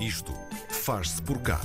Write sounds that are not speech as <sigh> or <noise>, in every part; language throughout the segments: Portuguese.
Isto faz-se por cá.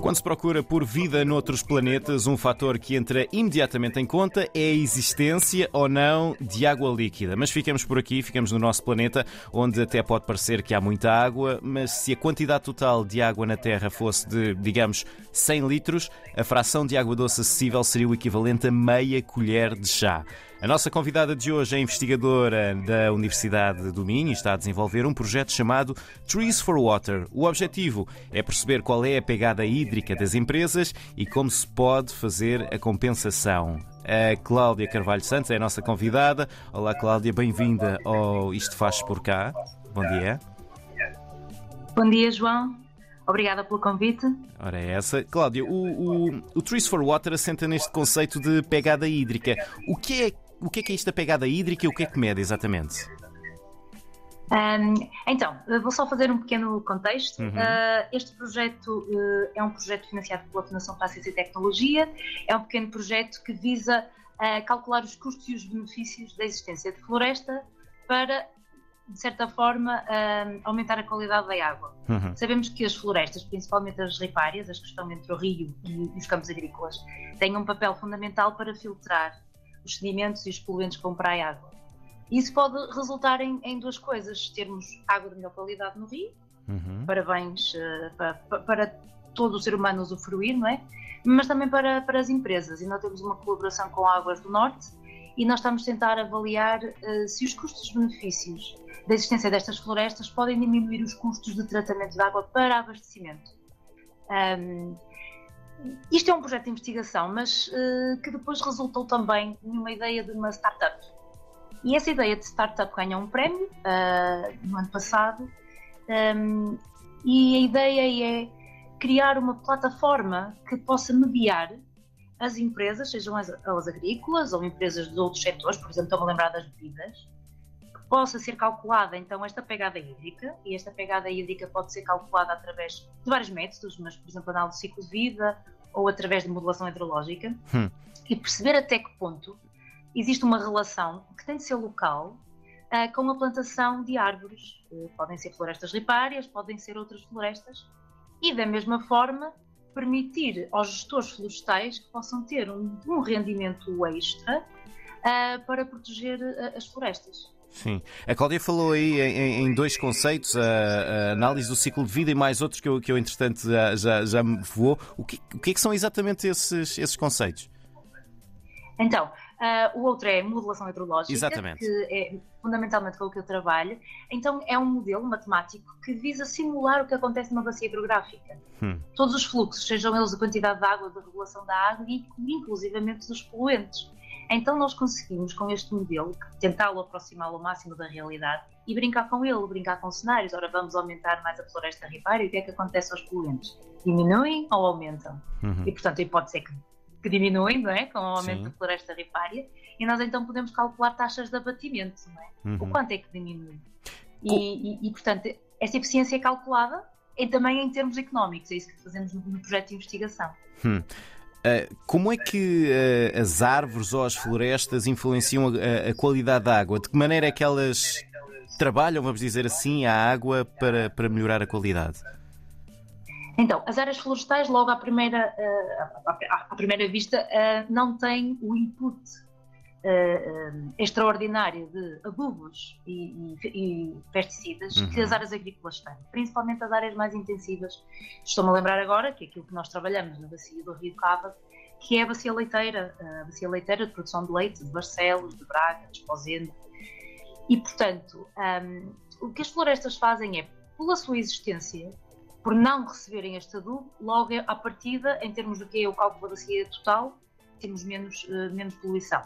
Quando se procura por vida noutros planetas, um fator que entra imediatamente em conta é a existência ou não de água líquida. Mas ficamos por aqui, ficamos no nosso planeta, onde até pode parecer que há muita água, mas se a quantidade total de água na Terra fosse de, digamos, 100 litros, a fração de água doce acessível seria o equivalente a meia colher de chá. A nossa convidada de hoje é investigadora da Universidade do Minho e está a desenvolver um projeto chamado Trees for Water. O objetivo é perceber qual é a pegada hídrica das empresas e como se pode fazer a compensação. A Cláudia Carvalho Santos é a nossa convidada. Olá, Cláudia, bem-vinda ao Isto Faz Por Cá. Bom dia. Bom dia, João. Obrigada pelo convite. Ora, é essa. Cláudia, o, o, o Trees for Water assenta neste conceito de pegada hídrica. O que é o que é, que é isto da pegada hídrica e o que é que mede exatamente? Um, então, vou só fazer um pequeno contexto. Uhum. Uh, este projeto uh, é um projeto financiado pela Fundação para a Ciência e Tecnologia. É um pequeno projeto que visa uh, calcular os custos e os benefícios da existência de floresta para, de certa forma, aumentar a qualidade da água. Uhum. Sabemos que as florestas, principalmente as ripárias, as que estão entre o rio e os campos agrícolas, têm um papel fundamental para filtrar os sedimentos e os poluentes que vão para a água. Isso pode resultar em, em duas coisas: termos água de melhor qualidade no rio, uhum. parabéns uh, para, para, todo o ser humano usufruir, não é? Mas também para, para as empresas. E nós temos uma colaboração com Águas do Norte e nós estamos a tentar avaliar uh, se os custos-benefícios da existência destas florestas podem diminuir os custos de tratamento de água para abastecimento. Um, isto é um projeto de investigação, mas uh, que depois resultou também numa ideia de uma startup. E essa ideia de startup ganhou um prémio uh, no ano passado, um, e a ideia é criar uma plataforma que possa mediar as empresas, sejam elas agrícolas ou empresas de outros setores, por exemplo, estou-me a lembrar das bebidas, possa ser calculada então esta pegada hídrica, e esta pegada hídrica pode ser calculada através de vários métodos, mas por exemplo análise de ciclo de vida, ou através de modulação hidrológica hum. e perceber até que ponto existe uma relação que tem de ser local uh, com a plantação de árvores. Uh, podem ser florestas ripárias, podem ser outras florestas, e da mesma forma permitir aos gestores florestais que possam ter um, um rendimento extra uh, para proteger as florestas. Sim. A Cláudia falou aí em, em dois conceitos, a, a, análise do ciclo de vida e mais outros que eu, que eu entretanto, já, já, já me voou. O que, o que é que são exatamente esses, esses conceitos? Então, uh, o outro é modulação hidrológica, Exatamente. que é fundamentalmente com o que eu trabalho. Então, é um modelo matemático que visa simular o que acontece numa bacia hidrográfica. Hum. Todos os fluxos, sejam eles a quantidade de água, da regulação da água e inclusivamente dos poluentes. Então nós conseguimos, com este modelo, tentá-lo aproximá-lo ao máximo da realidade e brincar com ele, brincar com cenários. Ora, vamos aumentar mais a floresta ripária e o que é que acontece aos poluentes? Diminuem ou aumentam? Uhum. E, portanto, a hipótese é que, que diminuem, não é? Com o aumento Sim. da floresta ripária. E nós então podemos calcular taxas de abatimento, não é? Uhum. O quanto é que diminui? E, e, e, portanto, essa eficiência é calculada e também em termos económicos. É isso que fazemos no, no projeto de investigação. Hum. Uh, como é que uh, as árvores ou as florestas influenciam a, a, qualidade da água? De que maneira é que elas trabalham, vamos dizer assim, a água para, para melhorar a qualidade? Então, as áreas florestais, logo à primeira, à, à, primeira vista, não têm o input uh, extraordinário de adubos e, e, e pesticidas uhum. que as áreas agrícolas têm, principalmente as áreas mais intensivas. Estou-me a lembrar agora que é aquilo que nós trabalhamos na bacia do Rio Cava, que é a bacia leiteira, a bacia leiteira de produção de leite de Barcelos, de Braga, de Esposende. E, portanto, um, o que as florestas fazem é, pela sua existência, por não receberem este adubo, logo à partida, em termos do que é o cálculo da bacia total, temos menos, uh, menos poluição.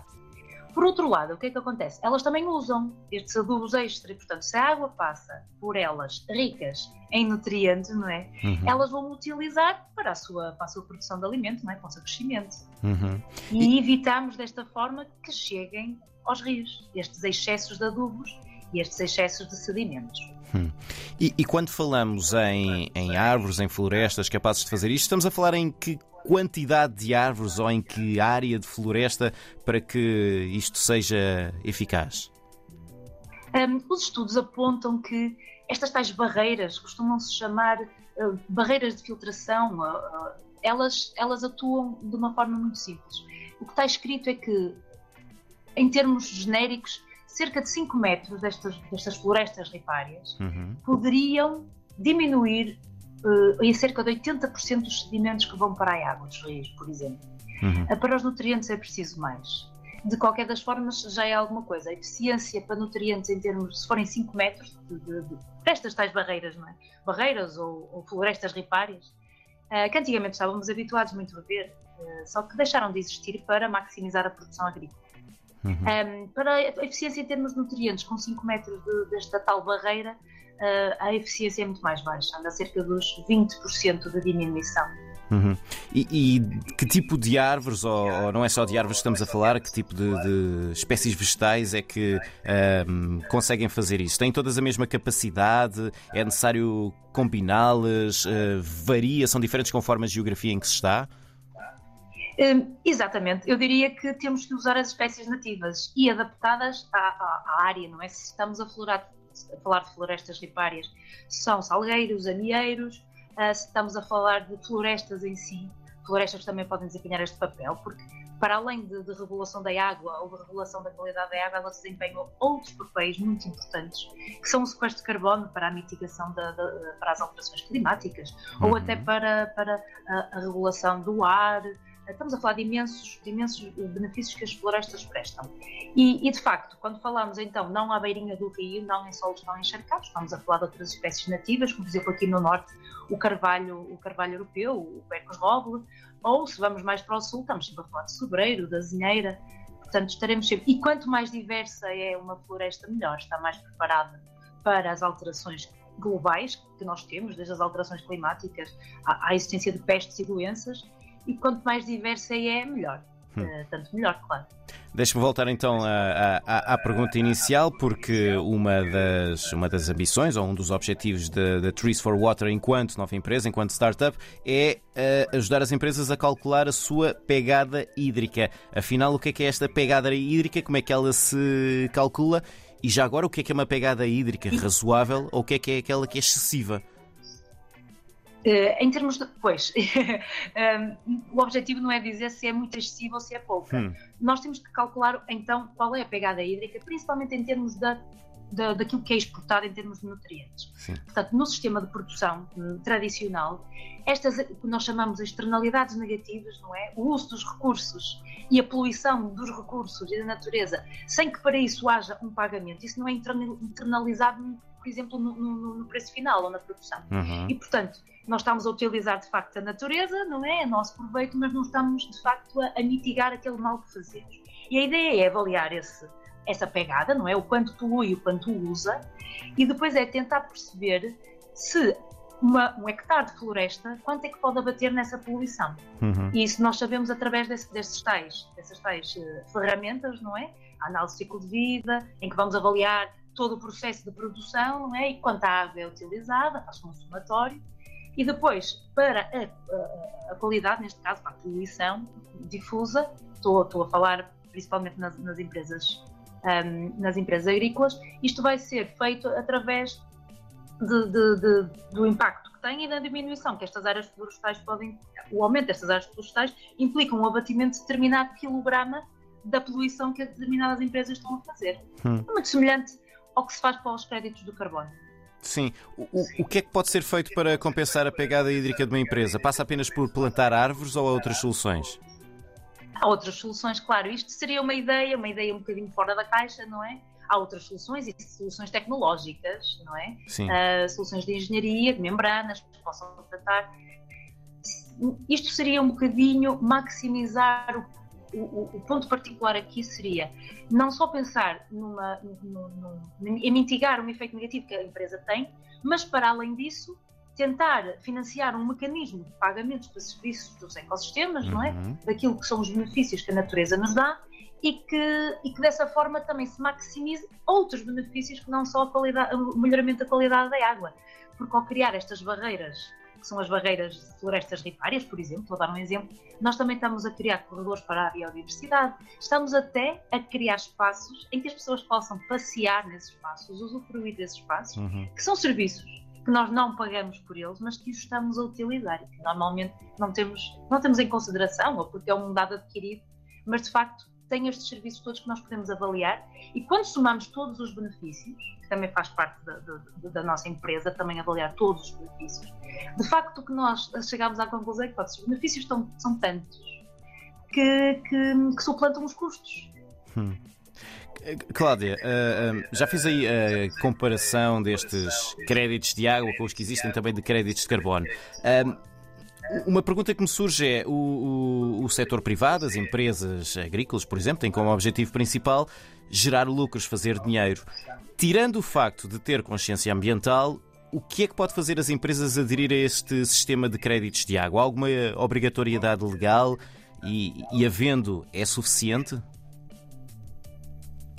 Por outro lado, o que é que acontece? Elas também usam estes adubos extra, e, portanto, se a água passa por elas ricas em nutrientes, não é? Uhum. Elas vão utilizar para a, sua, para a sua produção de alimento, não é? Para o seu crescimento. Uhum. E, e evitamos desta forma que cheguem aos rios estes excessos de adubos e estes excessos de sedimentos. E, e, quando falamos em, em árvores, em florestas capazes de fazer isto, estamos a falar em que quantidade de árvores ou em que área de floresta para que isto seja eficaz? Um, os estudos apontam que estas tais barreiras, costumam-se chamar uh, barreiras de filtração, uh, elas, elas atuam de uma forma muito simples. O que está escrito é que, em termos genéricos, cerca de 5 metros destas, destas florestas ripárias uhum. poderiam diminuir uh, em cerca de 80% dos sedimentos que vão para a água dos rios, por exemplo. Uhum. Uh, para os nutrientes é preciso mais. De qualquer das formas, já é alguma coisa. A eficiência para nutrientes, em termos, se forem 5 metros, de, de, de, destas tais barreiras, não é? Barreiras ou, ou florestas ripárias, uh, que antigamente estávamos habituados muito a ver, só que deixaram de existir para maximizar a produção agrícola. Uhum. Um, para a eficiência em termos de nutrientes, com 5 metros de, desta tal barreira, uh, a eficiência é muito mais baixa, anda cerca dos 20% de diminuição. Uhum. E, e, que tipo de árvores, ou, ou, não é só de árvores que estamos a falar, que tipo de, de espécies vegetais é que um, conseguem fazer isso? Têm todas a mesma capacidade? É necessário combiná-las? Uh, varia? São diferentes conforme a geografia em que se está? Um, exatamente, eu diria que temos que usar as espécies nativas e adaptadas à, à, à área, não é? Se estamos a, florar, a, falar de florestas ripárias, são salgueiros, anieiros, uh, se estamos a falar de florestas em si, florestas também podem desempenhar este papel, porque para além de, de, regulação da água ou de regulação da qualidade da água, elas desempenham outros papéis muito importantes, que são o sequestro de carbono para a mitigação da, da, para as alterações climáticas, uhum. ou até para, para a, a regulação do ar, Estamos a falar de imensos, de imensos benefícios que as florestas prestam. E, e, de facto, quando falamos então não à beirinha do rio, não em solos tão encharcados, estamos a falar de outras espécies nativas, como por exemplo aqui no norte o carvalho, o carvalho europeu, o Becos roble, ou se vamos mais para o sul, estamos sempre a falar de sobreiro, da zinheira, portanto estaremos sempre. E quanto mais diversa é uma floresta, melhor, está mais preparada para as alterações globais que nós temos, desde as alterações climáticas à, à existência de pestes e doenças, e quanto mais diversa é, melhor. Hum. Uh, tanto melhor, claro. Deixe-me voltar então à, à, pergunta inicial, porque uma das, uma das ambições ou um dos objetivos da Trees for Water enquanto nova empresa, enquanto startup, é uh, ajudar as empresas a calcular a sua pegada hídrica. Afinal, o que é que é esta pegada hídrica? Como é que ela se calcula? E já agora, o que é que é uma pegada hídrica razoável ou o que é que é aquela que é excessiva? Uh, em termos de. Pois, um, <laughs> o objetivo não é dizer se é muito excessivo ou se é pouco. Hum. Nós temos que calcular então qual é a pegada hídrica, principalmente em termos da, da, daquilo que é exportado em termos de nutrientes. Sim. Portanto, no sistema de produção um, tradicional, estas que nós chamamos de externalidades negativas, não é? O uso dos recursos e a poluição dos recursos e da natureza, sem que para isso haja um pagamento, isso não é internalizado, por exemplo, no, no, no preço final ou na produção. Uhum. E, portanto nós estamos a utilizar de facto a natureza, não é? A nosso proveito, mas não estamos de facto a, a mitigar aquele mal que fazemos. E a ideia é avaliar esse, essa pegada, não é? O quanto polui, o quanto usa, e depois é tentar perceber se uma, um hectare de floresta, quanto é que pode abater nessa poluição. Uhum. E isso nós sabemos através desse, desses tais, dessas tais uh, ferramentas, não é? A análise de ciclo de vida, em que vamos avaliar todo o processo de produção, não é? E quanta água é utilizada, faz um somatório, e depois, para a, a, a qualidade, neste caso, para a poluição difusa, estou, estou a falar principalmente nas, nas empresas um, nas empresas agrícolas, isto vai ser feito através de, de, de, do impacto que tem e da diminuição que estas áreas florestais podem, o aumento destas áreas florestais implica um abatimento de determinado quilograma da poluição que determinadas empresas estão a fazer. Hum. É muito semelhante ao que se faz para os créditos do carbono. Sim. O, o, que é que pode ser feito para compensar a pegada hídrica de uma empresa? Passa apenas por plantar árvores ou há outras soluções? Há outras soluções, claro. Isto seria uma ideia, uma ideia um bocadinho fora da caixa, não é? Há outras soluções e soluções tecnológicas, não é? Sim. Uh, soluções de engenharia, de membranas, que possam tratar. Isto seria um bocadinho maximizar o o, o, ponto particular aqui seria não só pensar numa, em mitigar um efeito negativo que a empresa tem, mas para além disso tentar financiar um mecanismo de pagamentos para serviços dos ecossistemas, uhum. não é? Uhum. Daquilo que são os benefícios que a natureza nos dá e que, e que dessa forma também se maximize outros benefícios que não só a qualidade, o melhoramento da qualidade da água. Porque ao criar estas barreiras que são as barreiras de florestas ripárias, por exemplo, vou dar um exemplo. Nós também estamos a criar corredores para a biodiversidade, estamos até a criar espaços em que as pessoas possam passear nesses espaços, usufruir desses espaços, uhum. que são serviços que nós não pagamos por eles, mas que os estamos a utilizar e que normalmente não temos, não temos em consideração, ou porque é um dado adquirido, mas de facto tem estes serviços todos que nós podemos avaliar e quando somamos todos os benefícios, que também faz parte da, da, da nossa empresa, também avaliar todos os benefícios, de facto o que nós chegamos à conclusão é que os benefícios estão, são tantos que, que, que suplantam os custos. Hum. Cláudia, uh, já fiz aí a comparação destes créditos de água com os que existem também de créditos de carbono. Uma pergunta que me surge é: o, o, o setor privado, as empresas agrícolas, por exemplo, têm como objetivo principal gerar lucros, fazer dinheiro. Tirando o facto de ter consciência ambiental, o que é que pode fazer as empresas aderir a este sistema de créditos de água? Alguma obrigatoriedade legal e, e havendo, é suficiente?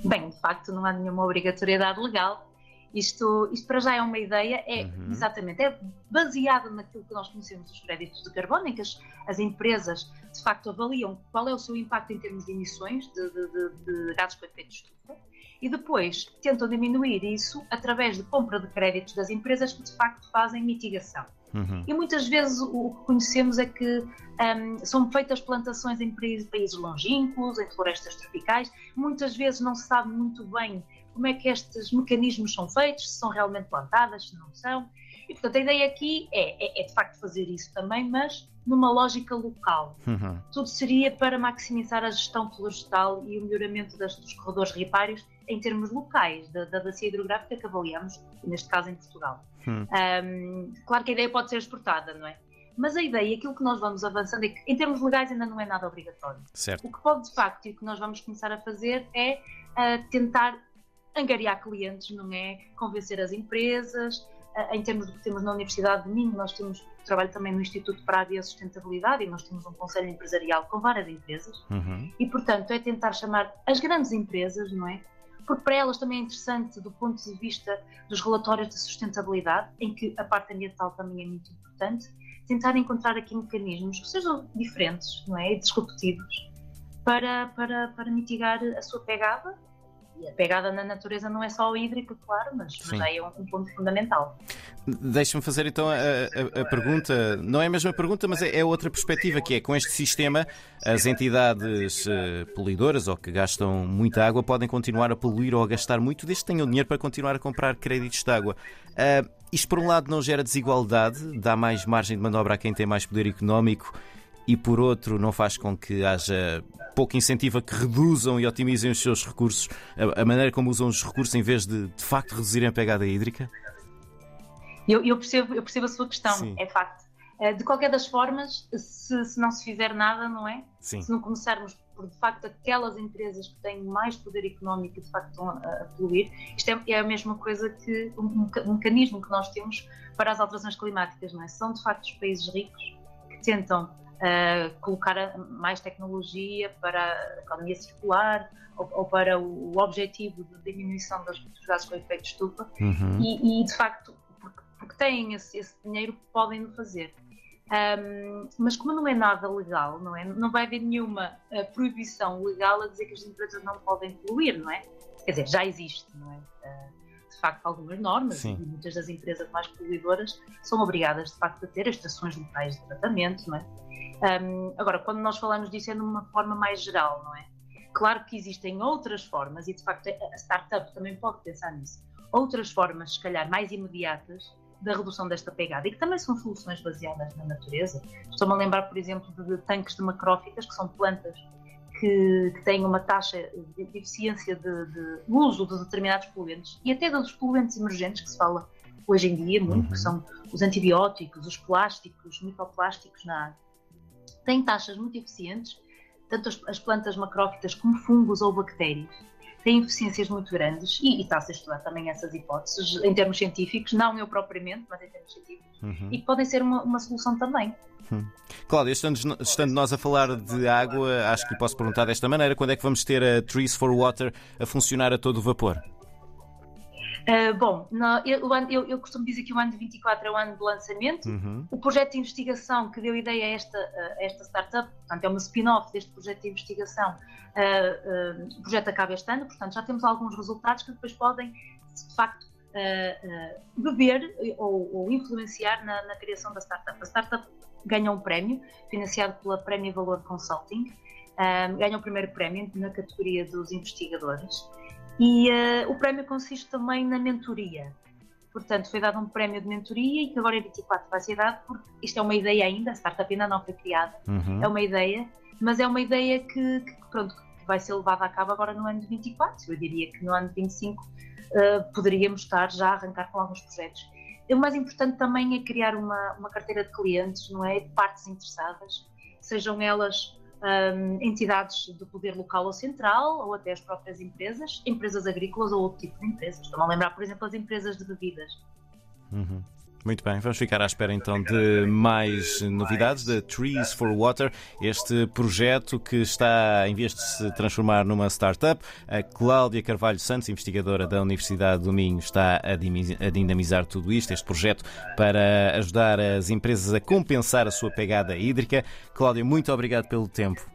Bem, de facto, não há nenhuma obrigatoriedade legal isto, isto para já é uma ideia, é uhum. exatamente, é baseado naquilo que nós conhecemos dos créditos de carbono, em que as, as empresas de facto avaliam qual é o seu impacto em termos de emissões de, de, de, de gases com efeito de estufa e depois tentam diminuir isso através de compra de créditos das empresas que de facto fazem mitigação. Uhum. E muitas vezes o que conhecemos é que um, são feitas plantações em países longínquos, em florestas tropicais, muitas vezes não se sabe muito bem como é que estes mecanismos são feitos, se são realmente plantadas, se não são. E, portanto, a ideia aqui é, é, é de facto fazer isso também, mas numa lógica local. Uhum. Tudo seria para maximizar a gestão florestal e o melhoramento das, dos corredores ripários em termos locais, da, da bacia hidrográfica que avaliamos, neste caso em Portugal. Uhum. Um, claro que a ideia pode ser exportada, não é? Mas a ideia, aquilo que nós vamos avançando, é que em termos legais ainda não é nada obrigatório. Certo. O que pode, de facto, e o que nós vamos começar a fazer é uh, tentar angariar clientes, não é? Convencer as empresas. Eh, em termos do que temos na Universidade de Minho, nós temos trabalho também no Instituto para a Biosustentabilidade e nós temos um conselho empresarial com várias empresas. Uhum. E, portanto, é tentar chamar as grandes empresas, não é? Porque para elas também é interessante do ponto de vista dos relatórios de sustentabilidade, em que a parte ambiental também é muito importante, tentar encontrar aqui mecanismos que sejam diferentes, não é? E disruptivos para, para, para mitigar a sua pegada e a pegada na natureza não é só o hídrico, claro, mas, mas aí é um, um, ponto fundamental. Deixa-me fazer então a, a, a, pergunta, não é a mesma pergunta, mas é, é, outra perspectiva, que é com este sistema as entidades uh, poluidoras ou que gastam muita água podem continuar a poluir ou a gastar muito, desde que tenham dinheiro para continuar a comprar créditos de água. Uh, isto por um lado não gera desigualdade, dá mais margem de manobra a quem tem mais poder económico e por outro não faz com que haja pouco incentivo a que reduzam e otimizem os seus recursos, a, maneira como usam os recursos em vez de de facto reduzirem a pegada hídrica? Eu, eu, percebo, eu percebo a sua questão, Sim. é facto. Eh, de qualquer das formas, se, se, não se fizer nada, não é? Sim. Se não começarmos por, de facto, aquelas empresas que têm mais poder económico e, de facto, estão a, a poluir, isto é, é, a mesma coisa que um, um, mecanismo que nós temos para as alterações climáticas, não é? São, de facto, os países ricos que tentam uh, colocar mais tecnologia para a economia circular ou, ou para o, objetivo de diminuição dos gases com efeito de estufa uhum. e, e, de facto, porque, porque têm esse, esse dinheiro, podem o fazer. Um, mas como não é nada legal, não é? Não vai haver nenhuma uh, proibição legal a dizer que as empresas não podem poluir, não é? Quer dizer, já existe, não é? Uh, de facto algumas normas Sim. e muitas das empresas mais poluidoras são obrigadas de facto a ter estações locais de tratamento, não é? Um, agora, quando nós falamos disso é numa forma mais geral, não é? Claro que existem outras formas, e de facto a startup também pode pensar nisso, outras formas, se calhar, mais imediatas da redução desta pegada e que também são soluções baseadas na natureza. Estou-me a lembrar, por exemplo, de, de tanques de macrófitas, que são plantas que, que têm uma taxa de, de eficiência de, de, uso de determinados poluentes e até dos poluentes emergentes que se fala hoje em dia muito, uhum. que são os antibióticos, os plásticos, os microplásticos na água têm taxas muito eficientes, tanto as, as plantas macrófitas como fungos ou bactérias têm eficiências muito grandes e, e está-se a estudar também essas hipóteses em termos científicos, não eu propriamente, mas em termos científicos, uhum. e que podem ser uma, uma solução também. Hum. Cláudia, estando, estando, nós a falar de água, acho que lhe posso perguntar desta maneira: quando é que vamos ter a Trees for Water a funcionar a todo vapor? Uh, bom, no, eu, eu, eu, costumo dizer que o ano de 24 é o ano de lançamento. Uhum. O projeto de investigação que deu ideia a esta, a esta startup, portanto, é uma spin-off deste projeto de investigação. Uh, uh, o projeto acaba este ano, portanto, já temos alguns resultados que depois podem, de facto, beber ou, ou influenciar na, na, criação da startup. A startup ganha um prémio, financiado pela Prémio Valor Consulting, ganha o primeiro prémio na categoria dos investigadores. E uh, o prémio consiste também na mentoria. Portanto, foi dado um prémio de mentoria e que agora em 24 vai ser dado, porque isto é uma ideia ainda, a startup ainda não foi criada, uhum. é uma ideia, mas é uma ideia que, que, pronto, que vai ser levada a cabo agora no ano de 24. Eu diria que no ano de 25 uh, eh, poderíamos estar já a arrancar com alguns projetos. O mais importante também é criar uma, uma carteira de clientes, não é? De partes interessadas, sejam elas um, entidades do poder local ou central, ou até as próprias empresas, empresas agrícolas ou outro tipo de empresas. Estão a lembrar, por exemplo, as empresas de bebidas. Uhum. Muito bem, vamos ficar à espera então de mais novidades da Trees for Water, este projeto que está, em vez de se transformar numa startup, a Cláudia Carvalho Santos, investigadora da Universidade do Minho, está a dinamizar tudo isto, este projeto para ajudar as empresas a compensar a sua pegada hídrica. Cláudia, muito obrigado pelo tempo.